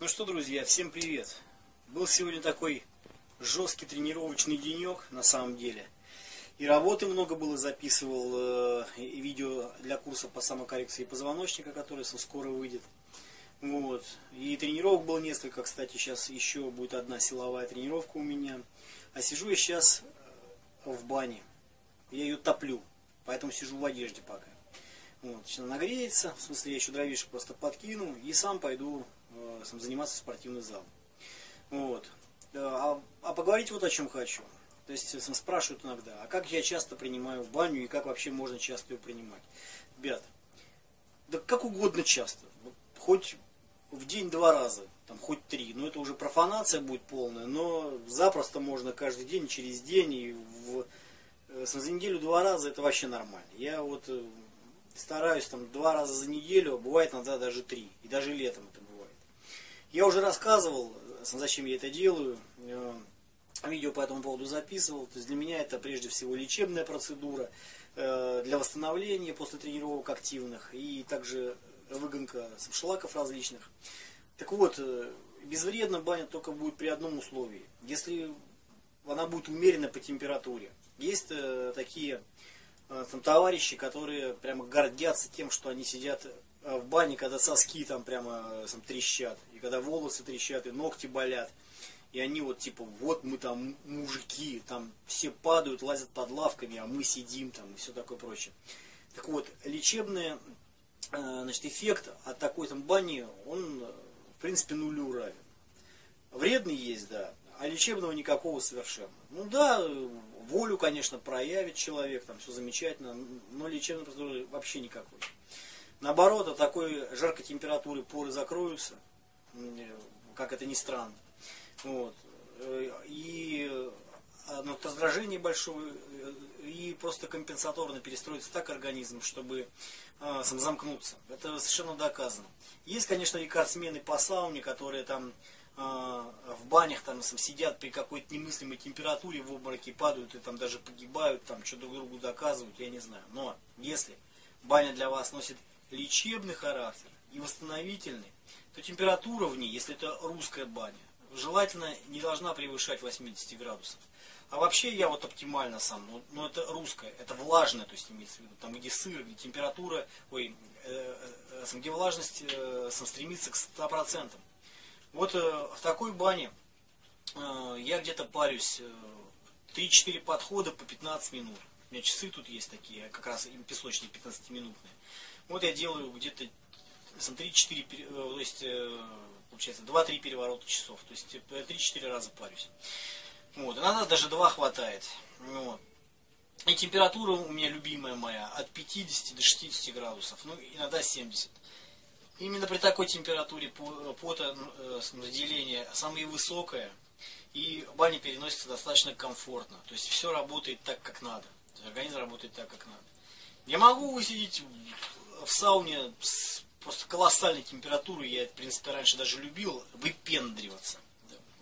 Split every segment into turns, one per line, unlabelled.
Ну что, друзья, всем привет. Был сегодня такой жесткий тренировочный денек, на самом деле. И работы много было, записывал э, видео для курса по самокоррекции позвоночника, который скоро выйдет. Вот. И тренировок было несколько, кстати, сейчас еще будет одна силовая тренировка у меня. А сижу я сейчас э, в бане. Я ее топлю, поэтому сижу в одежде пока. Вот, сейчас нагреется, в смысле я еще дровишек просто подкину и сам пойду заниматься в спортивный зал. Вот. А, а поговорить вот о чем хочу. То есть сам спрашивают иногда, а как я часто принимаю в баню и как вообще можно часто ее принимать? Ребят, да как угодно часто. Хоть в день два раза, там хоть три. Ну это уже профанация будет полная, но запросто можно каждый день, через день и в, э, за неделю два раза это вообще нормально. Я вот э, стараюсь там два раза за неделю, а бывает иногда даже три. И даже летом это. Я уже рассказывал, зачем я это делаю. Э, видео по этому поводу записывал. То есть для меня это прежде всего лечебная процедура э, для восстановления после тренировок активных и также выгонка шлаков различных. Так вот, э, безвредно баня только будет при одном условии. Если она будет умерена по температуре. Есть такие Э, там товарищи, которые прямо гордятся тем, что они сидят э, в бане, когда соски там прямо э, там, трещат, и когда волосы трещат, и ногти болят. И они вот типа, вот мы там мужики, там все падают, лазят под лавками, а мы сидим там и все такое прочее. Так вот, лечебный значит, эффект от такой там бани, он в принципе нулю равен. Вредный есть, да, а лечебного никакого совершенно. Ну да, волю, конечно, проявит человек, там все замечательно, но процедуры вообще никакой. Наоборот, от такой жаркой температуры поры закроются, как это ни странно. Вот. И э, ну, раздражение большое, э, и просто компенсаторно перестроится так организм, чтобы э, сам замкнуться. Это совершенно доказано. Есть, конечно, рекордсмены по сауне, которые там а, в банях там сидят при какой-то немыслимой температуре в обмороке падают и там даже погибают, там что друг другу доказывают, я не знаю. Но если баня для вас носит лечебный характер и восстановительный, то температура в ней, если это русская баня, желательно не должна превышать 80 градусов. А вообще я вот оптимально сам, но, но это русская, это влажная, то есть имеется в виду, там где сыр, где температура, ой, э, э, э где влажность э, стремится к 100%. Вот э, в такой бане э, я где-то парюсь э, 3-4 подхода по 15 минут. У меня часы тут есть такие, как раз песочные 15-минутные. Вот я делаю где-то 3-4, э, то есть, э, получается, 2-3 переворота часов. То есть 3-4 раза парюсь. Вот. Иногда даже 2 хватает. Вот. И температура у меня любимая моя от 50 до 60 градусов, ну иногда 70. Именно при такой температуре пота э, выделение самое высокое, и баня переносится достаточно комфортно. То есть все работает так, как надо. Организм работает так, как надо. Я могу высидеть в сауне с просто колоссальной температурой, я, в принципе, раньше даже любил выпендриваться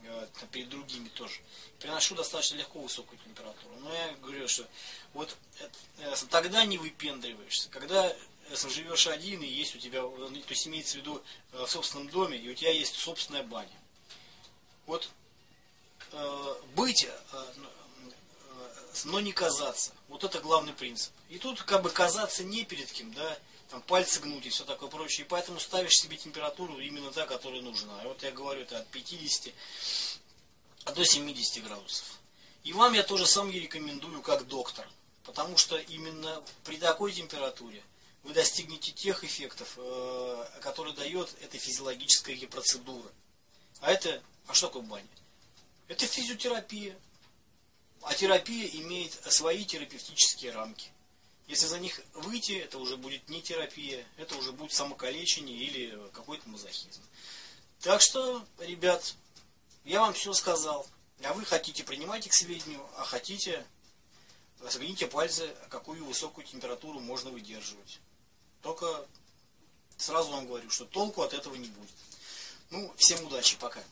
да, перед другими тоже. Приношу достаточно легко высокую температуру. Но я говорю, что вот это, э, тогда не выпендриваешься, когда если живешь один и есть у тебя, то есть имеется в виду э, в собственном доме, и у тебя есть собственная баня. Вот э, быть, э, э, но не казаться. Вот это главный принцип. И тут как бы казаться не перед кем, да, там пальцы гнуть и все такое прочее. И поэтому ставишь себе температуру именно та, которая нужна. И вот я говорю, это от 50 до 70 градусов. И вам я тоже сам рекомендую как доктор. Потому что именно при такой температуре вы достигнете тех эффектов, э, которые дает эта физиологическая процедура. А это, а что такое баня? Это физиотерапия. А терапия имеет свои терапевтические рамки. Если за них выйти, это уже будет не терапия, это уже будет самокалечение или какой-то мазохизм. Так что, ребят, я вам все сказал. А вы хотите, принимайте к сведению, а хотите, согните пальцы, какую высокую температуру можно выдерживать. Только сразу вам говорю, что толку от этого не будет. Ну, всем удачи, пока.